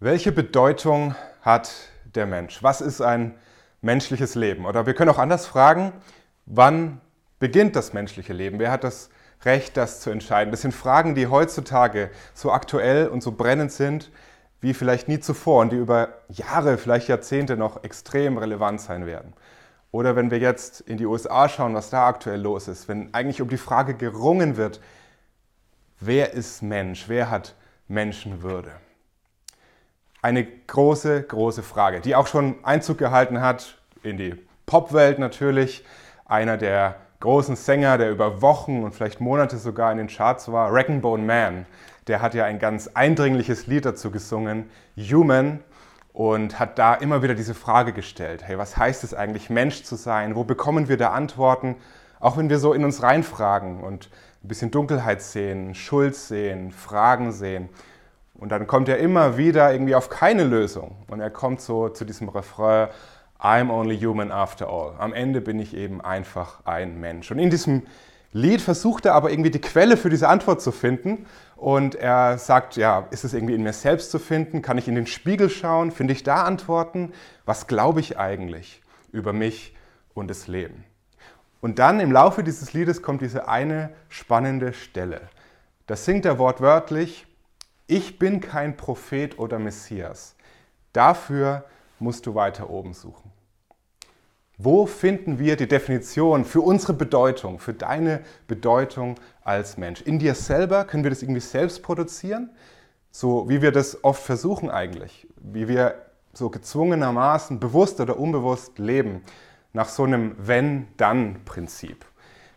Welche Bedeutung hat der Mensch? Was ist ein menschliches Leben? Oder wir können auch anders fragen, wann beginnt das menschliche Leben? Wer hat das Recht, das zu entscheiden? Das sind Fragen, die heutzutage so aktuell und so brennend sind wie vielleicht nie zuvor und die über Jahre, vielleicht Jahrzehnte noch extrem relevant sein werden. Oder wenn wir jetzt in die USA schauen, was da aktuell los ist, wenn eigentlich um die Frage gerungen wird, wer ist Mensch, wer hat Menschenwürde? Eine große, große Frage, die auch schon Einzug gehalten hat in die Popwelt natürlich. Einer der großen Sänger, der über Wochen und vielleicht Monate sogar in den Charts war, Bone Man, der hat ja ein ganz eindringliches Lied dazu gesungen, Human, und hat da immer wieder diese Frage gestellt, hey, was heißt es eigentlich, Mensch zu sein? Wo bekommen wir da Antworten? Auch wenn wir so in uns reinfragen und ein bisschen Dunkelheit sehen, Schuld sehen, Fragen sehen. Und dann kommt er immer wieder irgendwie auf keine Lösung. Und er kommt so zu diesem Refrain, I'm only human after all. Am Ende bin ich eben einfach ein Mensch. Und in diesem Lied versucht er aber irgendwie die Quelle für diese Antwort zu finden. Und er sagt, ja, ist es irgendwie in mir selbst zu finden? Kann ich in den Spiegel schauen? Finde ich da Antworten? Was glaube ich eigentlich über mich und das Leben? Und dann im Laufe dieses Liedes kommt diese eine spannende Stelle. Das singt er wortwörtlich, ich bin kein Prophet oder Messias. Dafür musst du weiter oben suchen. Wo finden wir die Definition für unsere Bedeutung, für deine Bedeutung als Mensch? In dir selber? Können wir das irgendwie selbst produzieren? So wie wir das oft versuchen eigentlich. Wie wir so gezwungenermaßen, bewusst oder unbewusst leben. Nach so einem Wenn-Dann-Prinzip.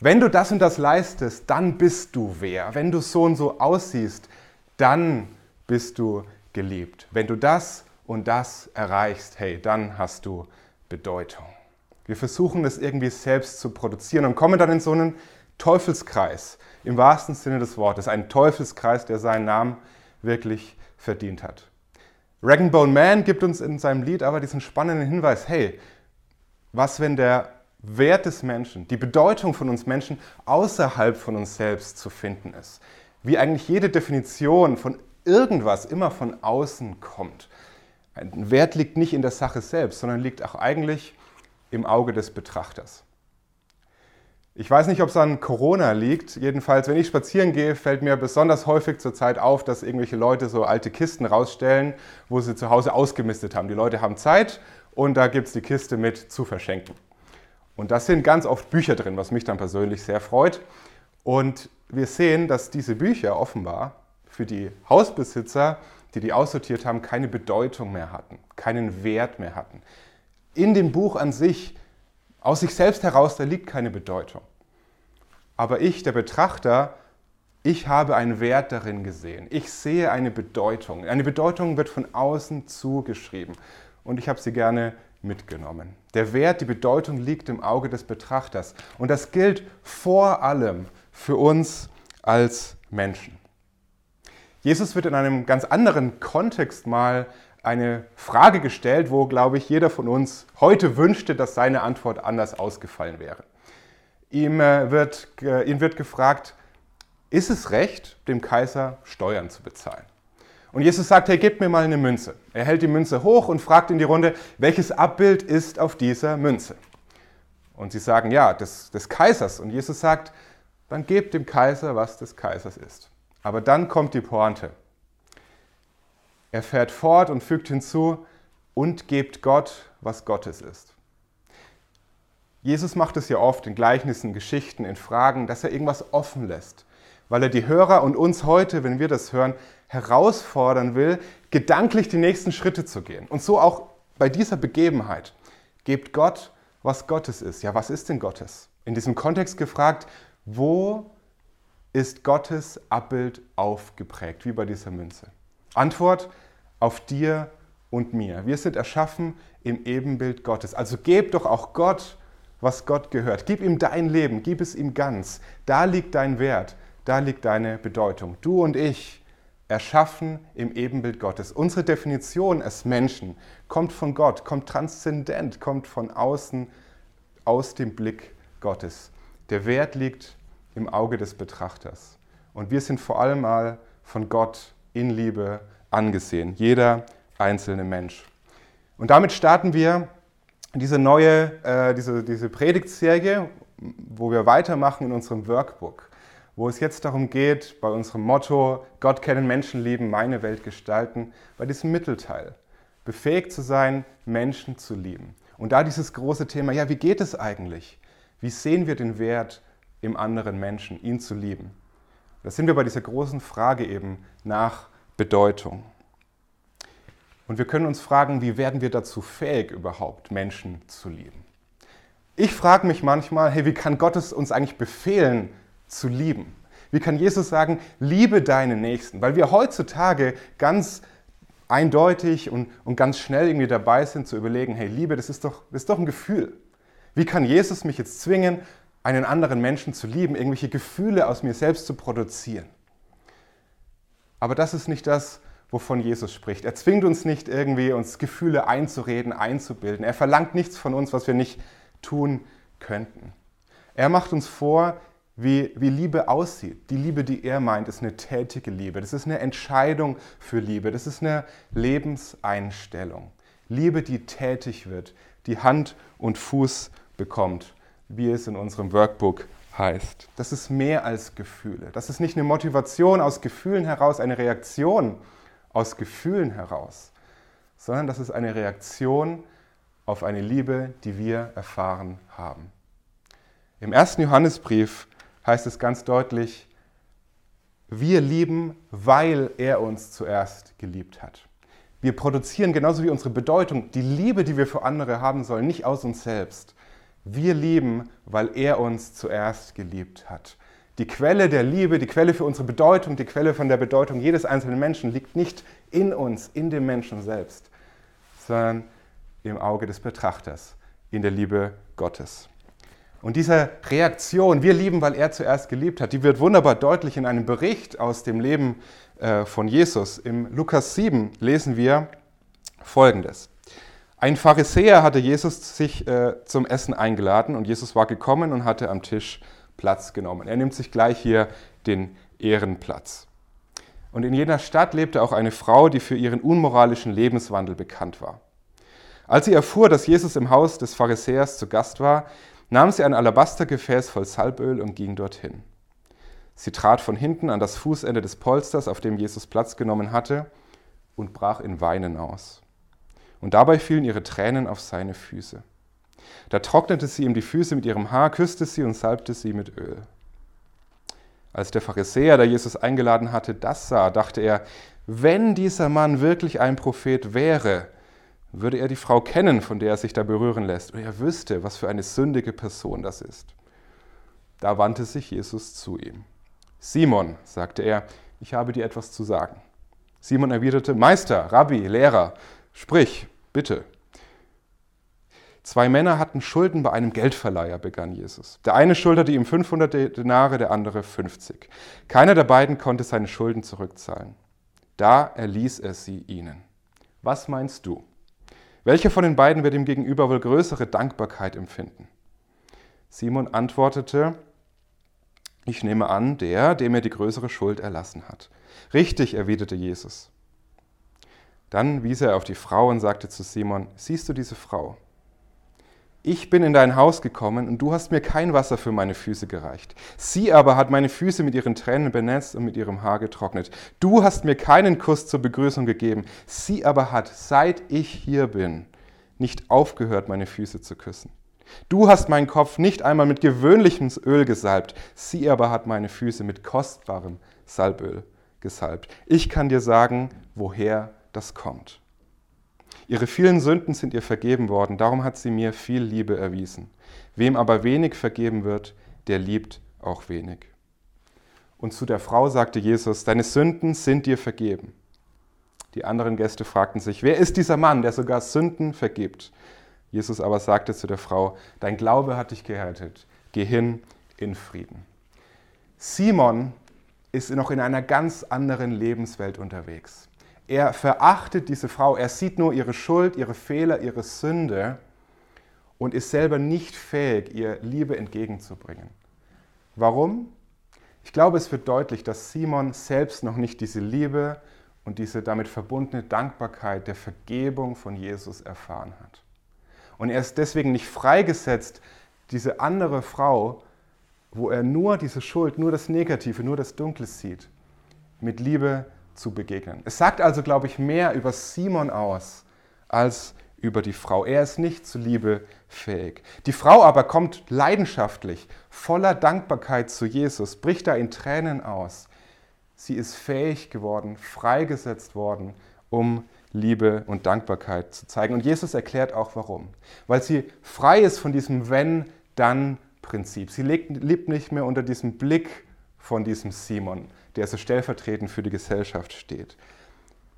Wenn du das und das leistest, dann bist du wer. Wenn du so und so aussiehst, dann bist du geliebt. Wenn du das und das erreichst, hey, dann hast du Bedeutung. Wir versuchen das irgendwie selbst zu produzieren und kommen dann in so einen Teufelskreis, im wahrsten Sinne des Wortes, ein Teufelskreis, der seinen Namen wirklich verdient hat. Rag Bone Man gibt uns in seinem Lied aber diesen spannenden Hinweis, hey, was wenn der Wert des Menschen, die Bedeutung von uns Menschen außerhalb von uns selbst zu finden ist? Wie eigentlich jede Definition von irgendwas immer von außen kommt. Ein Wert liegt nicht in der Sache selbst, sondern liegt auch eigentlich im Auge des Betrachters. Ich weiß nicht, ob es an Corona liegt. Jedenfalls, wenn ich spazieren gehe, fällt mir besonders häufig zurzeit auf, dass irgendwelche Leute so alte Kisten rausstellen, wo sie zu Hause ausgemistet haben. Die Leute haben Zeit und da gibt es die Kiste mit zu verschenken. Und da sind ganz oft Bücher drin, was mich dann persönlich sehr freut. Und wir sehen, dass diese Bücher offenbar für die Hausbesitzer, die die aussortiert haben, keine Bedeutung mehr hatten, keinen Wert mehr hatten. In dem Buch an sich, aus sich selbst heraus, da liegt keine Bedeutung. Aber ich, der Betrachter, ich habe einen Wert darin gesehen. Ich sehe eine Bedeutung. Eine Bedeutung wird von außen zugeschrieben. Und ich habe sie gerne mitgenommen. Der Wert, die Bedeutung liegt im Auge des Betrachters. Und das gilt vor allem für uns als Menschen. Jesus wird in einem ganz anderen Kontext mal eine Frage gestellt, wo, glaube ich, jeder von uns heute wünschte, dass seine Antwort anders ausgefallen wäre. Ihm äh, wird, ihm wird gefragt, ist es recht, dem Kaiser Steuern zu bezahlen? Und Jesus sagt, hey, gib mir mal eine Münze. Er hält die Münze hoch und fragt in die Runde, welches Abbild ist auf dieser Münze? Und sie sagen, ja, des, des Kaisers. Und Jesus sagt, dann gebt dem Kaiser, was des Kaisers ist. Aber dann kommt die Pointe. Er fährt fort und fügt hinzu, und gebt Gott, was Gottes ist. Jesus macht es ja oft in Gleichnissen, Geschichten, in Fragen, dass er irgendwas offen lässt, weil er die Hörer und uns heute, wenn wir das hören, herausfordern will, gedanklich die nächsten Schritte zu gehen. Und so auch bei dieser Begebenheit. Gebt Gott, was Gottes ist. Ja, was ist denn Gottes? In diesem Kontext gefragt, wo ist Gottes Abbild aufgeprägt, wie bei dieser Münze? Antwort auf dir und mir. Wir sind erschaffen im Ebenbild Gottes. Also gib doch auch Gott, was Gott gehört. Gib ihm dein Leben, gib es ihm ganz. Da liegt dein Wert, da liegt deine Bedeutung. Du und ich, erschaffen im Ebenbild Gottes. Unsere Definition als Menschen kommt von Gott, kommt transzendent, kommt von außen, aus dem Blick Gottes. Der Wert liegt im Auge des Betrachters. Und wir sind vor allem mal von Gott in Liebe angesehen. Jeder einzelne Mensch. Und damit starten wir diese neue, äh, diese, diese Predigtserie, wo wir weitermachen in unserem Workbook, wo es jetzt darum geht, bei unserem Motto Gott kennen, Menschen lieben, meine Welt gestalten, bei diesem Mittelteil, befähigt zu sein, Menschen zu lieben. Und da dieses große Thema, ja, wie geht es eigentlich? Wie sehen wir den Wert im anderen Menschen, ihn zu lieben? Da sind wir bei dieser großen Frage eben nach Bedeutung. Und wir können uns fragen, wie werden wir dazu fähig, überhaupt Menschen zu lieben? Ich frage mich manchmal, hey, wie kann Gott es uns eigentlich befehlen, zu lieben? Wie kann Jesus sagen, liebe deine Nächsten? Weil wir heutzutage ganz eindeutig und, und ganz schnell irgendwie dabei sind zu überlegen, hey, Liebe, das ist, doch, das ist doch ein Gefühl. Wie kann Jesus mich jetzt zwingen, einen anderen Menschen zu lieben, irgendwelche Gefühle aus mir selbst zu produzieren? Aber das ist nicht das, wovon Jesus spricht. Er zwingt uns nicht irgendwie, uns Gefühle einzureden, einzubilden. Er verlangt nichts von uns, was wir nicht tun könnten. Er macht uns vor, wie, wie Liebe aussieht. Die Liebe, die er meint, ist eine tätige Liebe. Das ist eine Entscheidung für Liebe. Das ist eine Lebenseinstellung. Liebe, die tätig wird, die Hand und Fuß bekommt, wie es in unserem Workbook heißt. Das ist mehr als Gefühle. Das ist nicht eine Motivation aus Gefühlen heraus, eine Reaktion aus Gefühlen heraus, sondern das ist eine Reaktion auf eine Liebe, die wir erfahren haben. Im ersten Johannesbrief heißt es ganz deutlich, wir lieben, weil er uns zuerst geliebt hat. Wir produzieren genauso wie unsere Bedeutung die Liebe, die wir für andere haben sollen, nicht aus uns selbst. Wir lieben, weil er uns zuerst geliebt hat. Die Quelle der Liebe, die Quelle für unsere Bedeutung, die Quelle von der Bedeutung jedes einzelnen Menschen liegt nicht in uns, in dem Menschen selbst, sondern im Auge des Betrachters, in der Liebe Gottes. Und diese Reaktion, wir lieben, weil er zuerst geliebt hat, die wird wunderbar deutlich in einem Bericht aus dem Leben äh, von Jesus. Im Lukas 7 lesen wir Folgendes. Ein Pharisäer hatte Jesus sich äh, zum Essen eingeladen und Jesus war gekommen und hatte am Tisch Platz genommen. Er nimmt sich gleich hier den Ehrenplatz. Und in jener Stadt lebte auch eine Frau, die für ihren unmoralischen Lebenswandel bekannt war. Als sie erfuhr, dass Jesus im Haus des Pharisäers zu Gast war, nahm sie ein Alabastergefäß voll Salböl und ging dorthin. Sie trat von hinten an das Fußende des Polsters, auf dem Jesus Platz genommen hatte, und brach in Weinen aus. Und dabei fielen ihre Tränen auf seine Füße. Da trocknete sie ihm die Füße mit ihrem Haar, küsste sie und salbte sie mit Öl. Als der Pharisäer, der Jesus eingeladen hatte, das sah, dachte er, wenn dieser Mann wirklich ein Prophet wäre, würde er die Frau kennen, von der er sich da berühren lässt, und er wüsste, was für eine sündige Person das ist. Da wandte sich Jesus zu ihm. Simon, sagte er, ich habe dir etwas zu sagen. Simon erwiderte, Meister, Rabbi, Lehrer, sprich, bitte. Zwei Männer hatten Schulden bei einem Geldverleiher, begann Jesus. Der eine schuldete ihm 500 Denare, der andere 50. Keiner der beiden konnte seine Schulden zurückzahlen. Da erließ er sie ihnen. Was meinst du? Welcher von den beiden wird ihm gegenüber wohl größere Dankbarkeit empfinden? Simon antwortete, ich nehme an, der, der mir die größere Schuld erlassen hat. Richtig, erwiderte Jesus. Dann wies er auf die Frau und sagte zu Simon, siehst du diese Frau? Ich bin in dein Haus gekommen und du hast mir kein Wasser für meine Füße gereicht. Sie aber hat meine Füße mit ihren Tränen benetzt und mit ihrem Haar getrocknet. Du hast mir keinen Kuss zur Begrüßung gegeben. Sie aber hat, seit ich hier bin, nicht aufgehört, meine Füße zu küssen. Du hast meinen Kopf nicht einmal mit gewöhnlichem Öl gesalbt. Sie aber hat meine Füße mit kostbarem Salböl gesalbt. Ich kann dir sagen, woher das kommt. Ihre vielen Sünden sind ihr vergeben worden, darum hat sie mir viel Liebe erwiesen. Wem aber wenig vergeben wird, der liebt auch wenig. Und zu der Frau sagte Jesus, deine Sünden sind dir vergeben. Die anderen Gäste fragten sich, wer ist dieser Mann, der sogar Sünden vergibt? Jesus aber sagte zu der Frau, dein Glaube hat dich gerettet, geh hin in Frieden. Simon ist noch in einer ganz anderen Lebenswelt unterwegs. Er verachtet diese Frau, er sieht nur ihre Schuld, ihre Fehler, ihre Sünde und ist selber nicht fähig, ihr Liebe entgegenzubringen. Warum? Ich glaube, es wird deutlich, dass Simon selbst noch nicht diese Liebe und diese damit verbundene Dankbarkeit der Vergebung von Jesus erfahren hat. Und er ist deswegen nicht freigesetzt, diese andere Frau, wo er nur diese Schuld, nur das Negative, nur das Dunkle sieht, mit Liebe zu begegnen. Es sagt also, glaube ich, mehr über Simon aus als über die Frau. Er ist nicht zu Liebe fähig. Die Frau aber kommt leidenschaftlich, voller Dankbarkeit zu Jesus, bricht da in Tränen aus. Sie ist fähig geworden, freigesetzt worden, um Liebe und Dankbarkeit zu zeigen. Und Jesus erklärt auch warum. Weil sie frei ist von diesem Wenn-Dann-Prinzip. Sie lebt nicht mehr unter diesem Blick von diesem Simon, der so stellvertretend für die Gesellschaft steht.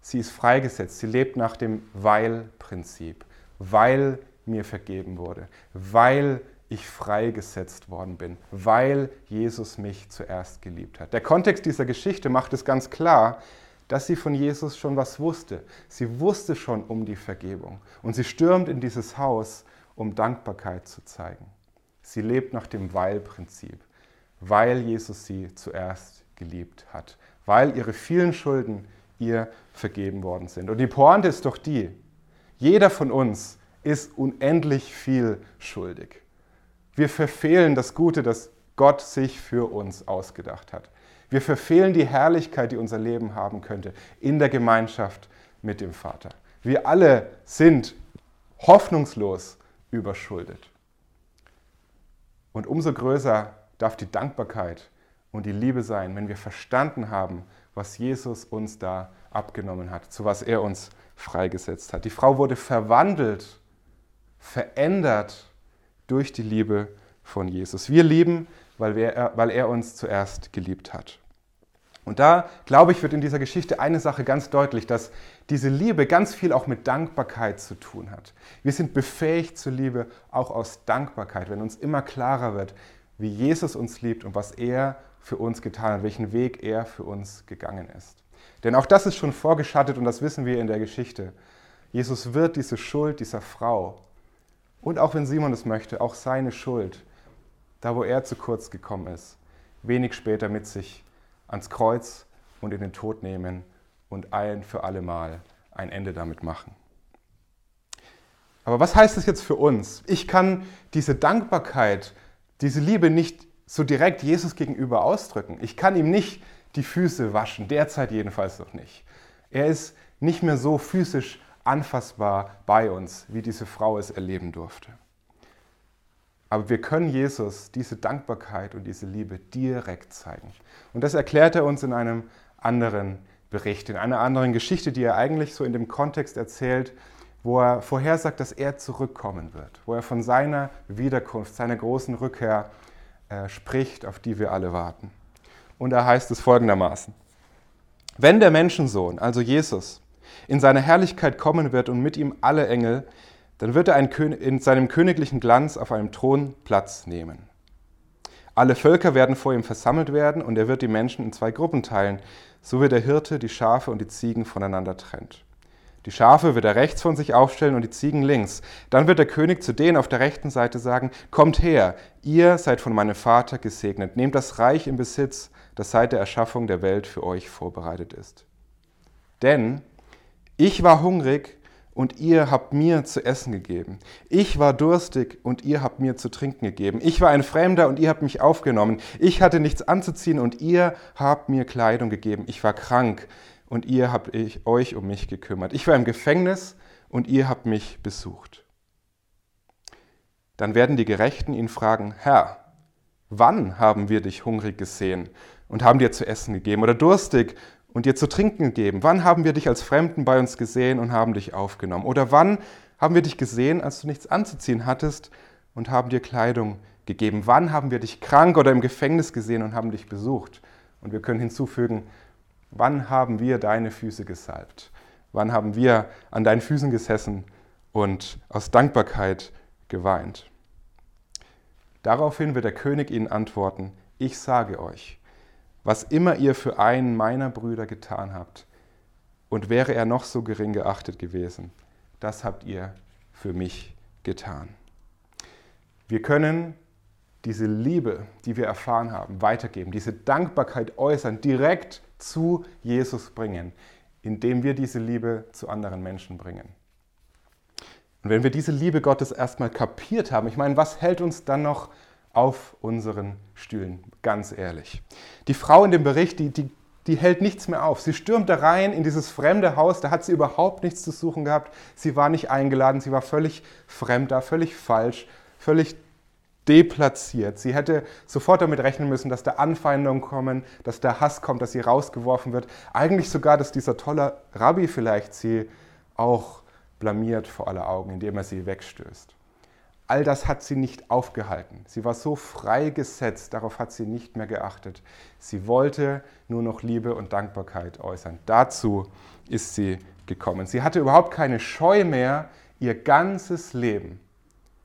Sie ist freigesetzt. Sie lebt nach dem Weil-Prinzip. Weil mir vergeben wurde. Weil ich freigesetzt worden bin, weil Jesus mich zuerst geliebt hat. Der Kontext dieser Geschichte macht es ganz klar, dass sie von Jesus schon was wusste. Sie wusste schon um die Vergebung. Und sie stürmt in dieses Haus, um Dankbarkeit zu zeigen. Sie lebt nach dem Weil-Prinzip, weil Jesus sie zuerst geliebt hat, weil ihre vielen Schulden ihr vergeben worden sind. Und die Pointe ist doch die, jeder von uns ist unendlich viel schuldig. Wir verfehlen das Gute, das Gott sich für uns ausgedacht hat. Wir verfehlen die Herrlichkeit, die unser Leben haben könnte, in der Gemeinschaft mit dem Vater. Wir alle sind hoffnungslos überschuldet. Und umso größer darf die Dankbarkeit und die Liebe sein, wenn wir verstanden haben, was Jesus uns da abgenommen hat, zu was er uns freigesetzt hat. Die Frau wurde verwandelt, verändert durch die Liebe von Jesus. Wir lieben, weil, wir, weil er uns zuerst geliebt hat. Und da, glaube ich, wird in dieser Geschichte eine Sache ganz deutlich, dass diese Liebe ganz viel auch mit Dankbarkeit zu tun hat. Wir sind befähigt zur Liebe auch aus Dankbarkeit, wenn uns immer klarer wird, wie Jesus uns liebt und was er für uns getan hat, welchen Weg er für uns gegangen ist. Denn auch das ist schon vorgeschattet und das wissen wir in der Geschichte. Jesus wird diese Schuld dieser Frau und auch wenn Simon es möchte, auch seine Schuld, da wo er zu kurz gekommen ist, wenig später mit sich ans Kreuz und in den Tod nehmen und ein für allemal ein Ende damit machen. Aber was heißt das jetzt für uns? Ich kann diese Dankbarkeit, diese Liebe nicht so direkt Jesus gegenüber ausdrücken. Ich kann ihm nicht die Füße waschen, derzeit jedenfalls noch nicht. Er ist nicht mehr so physisch anfassbar bei uns, wie diese Frau es erleben durfte. Aber wir können Jesus diese Dankbarkeit und diese Liebe direkt zeigen. Und das erklärt er uns in einem anderen Bericht, in einer anderen Geschichte, die er eigentlich so in dem Kontext erzählt, wo er vorhersagt, dass er zurückkommen wird, wo er von seiner Wiederkunft, seiner großen Rückkehr äh, spricht, auf die wir alle warten. Und da heißt es folgendermaßen, wenn der Menschensohn, also Jesus, in seine Herrlichkeit kommen wird und mit ihm alle Engel, dann wird er in seinem königlichen Glanz auf einem Thron Platz nehmen. Alle Völker werden vor ihm versammelt werden und er wird die Menschen in zwei Gruppen teilen, so wie der Hirte die Schafe und die Ziegen voneinander trennt. Die Schafe wird er rechts von sich aufstellen und die Ziegen links. Dann wird der König zu denen auf der rechten Seite sagen, Kommt her, ihr seid von meinem Vater gesegnet, nehmt das Reich in Besitz, das seit der Erschaffung der Welt für euch vorbereitet ist. Denn ich war hungrig und ihr habt mir zu essen gegeben. Ich war durstig und ihr habt mir zu trinken gegeben. Ich war ein Fremder und ihr habt mich aufgenommen. Ich hatte nichts anzuziehen und ihr habt mir Kleidung gegeben. Ich war krank und ihr habt euch um mich gekümmert. Ich war im Gefängnis und ihr habt mich besucht. Dann werden die Gerechten ihn fragen, Herr, wann haben wir dich hungrig gesehen und haben dir zu essen gegeben oder durstig und dir zu trinken gegeben? Wann haben wir dich als Fremden bei uns gesehen und haben dich aufgenommen? Oder wann haben wir dich gesehen, als du nichts anzuziehen hattest und haben dir Kleidung gegeben? Wann haben wir dich krank oder im Gefängnis gesehen und haben dich besucht? Und wir können hinzufügen, wann haben wir deine Füße gesalbt? Wann haben wir an deinen Füßen gesessen und aus Dankbarkeit geweint? Daraufhin wird der König ihnen antworten, ich sage euch, was immer ihr für einen meiner Brüder getan habt, und wäre er noch so gering geachtet gewesen, das habt ihr für mich getan. Wir können diese Liebe, die wir erfahren haben, weitergeben, diese Dankbarkeit äußern, direkt zu Jesus bringen, indem wir diese Liebe zu anderen Menschen bringen. Und wenn wir diese Liebe Gottes erstmal kapiert haben, ich meine, was hält uns dann noch auf unseren Stühlen? Ganz ehrlich. Die Frau in dem Bericht, die, die, die hält nichts mehr auf. Sie stürmt da rein in dieses fremde Haus, da hat sie überhaupt nichts zu suchen gehabt. Sie war nicht eingeladen, sie war völlig fremd da, völlig falsch, völlig deplatziert. Sie hätte sofort damit rechnen müssen, dass da Anfeindungen kommen, dass da Hass kommt, dass sie rausgeworfen wird. Eigentlich sogar, dass dieser tolle Rabbi vielleicht sie auch blamiert vor aller Augen, indem er sie wegstößt. All das hat sie nicht aufgehalten. Sie war so freigesetzt, darauf hat sie nicht mehr geachtet. Sie wollte nur noch Liebe und Dankbarkeit äußern. Dazu ist sie gekommen. Sie hatte überhaupt keine Scheu mehr, ihr ganzes Leben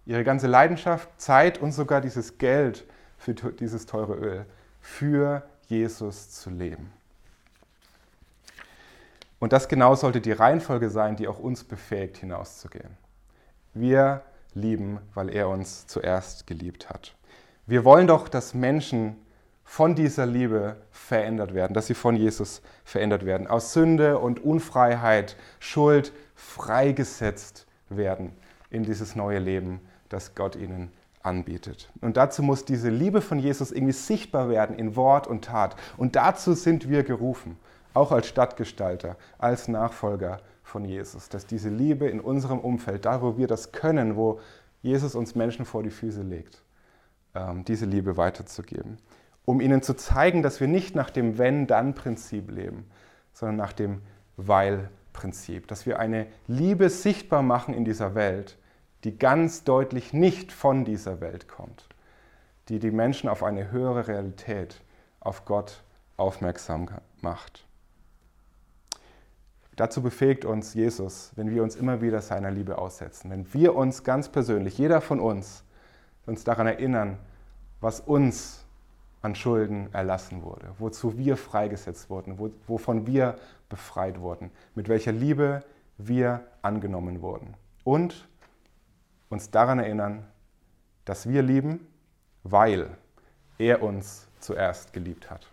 ihre ganze Leidenschaft, Zeit und sogar dieses Geld für dieses teure Öl für Jesus zu leben. Und das genau sollte die Reihenfolge sein, die auch uns befähigt, hinauszugehen. Wir lieben, weil er uns zuerst geliebt hat. Wir wollen doch, dass Menschen von dieser Liebe verändert werden, dass sie von Jesus verändert werden, aus Sünde und Unfreiheit, Schuld freigesetzt werden in dieses neue Leben, das Gott ihnen anbietet. Und dazu muss diese Liebe von Jesus irgendwie sichtbar werden in Wort und Tat. Und dazu sind wir gerufen, auch als Stadtgestalter, als Nachfolger von Jesus, dass diese Liebe in unserem Umfeld, da wo wir das können, wo Jesus uns Menschen vor die Füße legt, ähm, diese Liebe weiterzugeben, um ihnen zu zeigen, dass wir nicht nach dem Wenn-Dann-Prinzip leben, sondern nach dem Weil-Prinzip, dass wir eine Liebe sichtbar machen in dieser Welt, die ganz deutlich nicht von dieser Welt kommt, die die Menschen auf eine höhere Realität, auf Gott aufmerksam macht. Dazu befähigt uns Jesus, wenn wir uns immer wieder seiner Liebe aussetzen, wenn wir uns ganz persönlich, jeder von uns, uns daran erinnern, was uns an Schulden erlassen wurde, wozu wir freigesetzt wurden, wovon wir befreit wurden, mit welcher Liebe wir angenommen wurden. Und uns daran erinnern, dass wir lieben, weil er uns zuerst geliebt hat.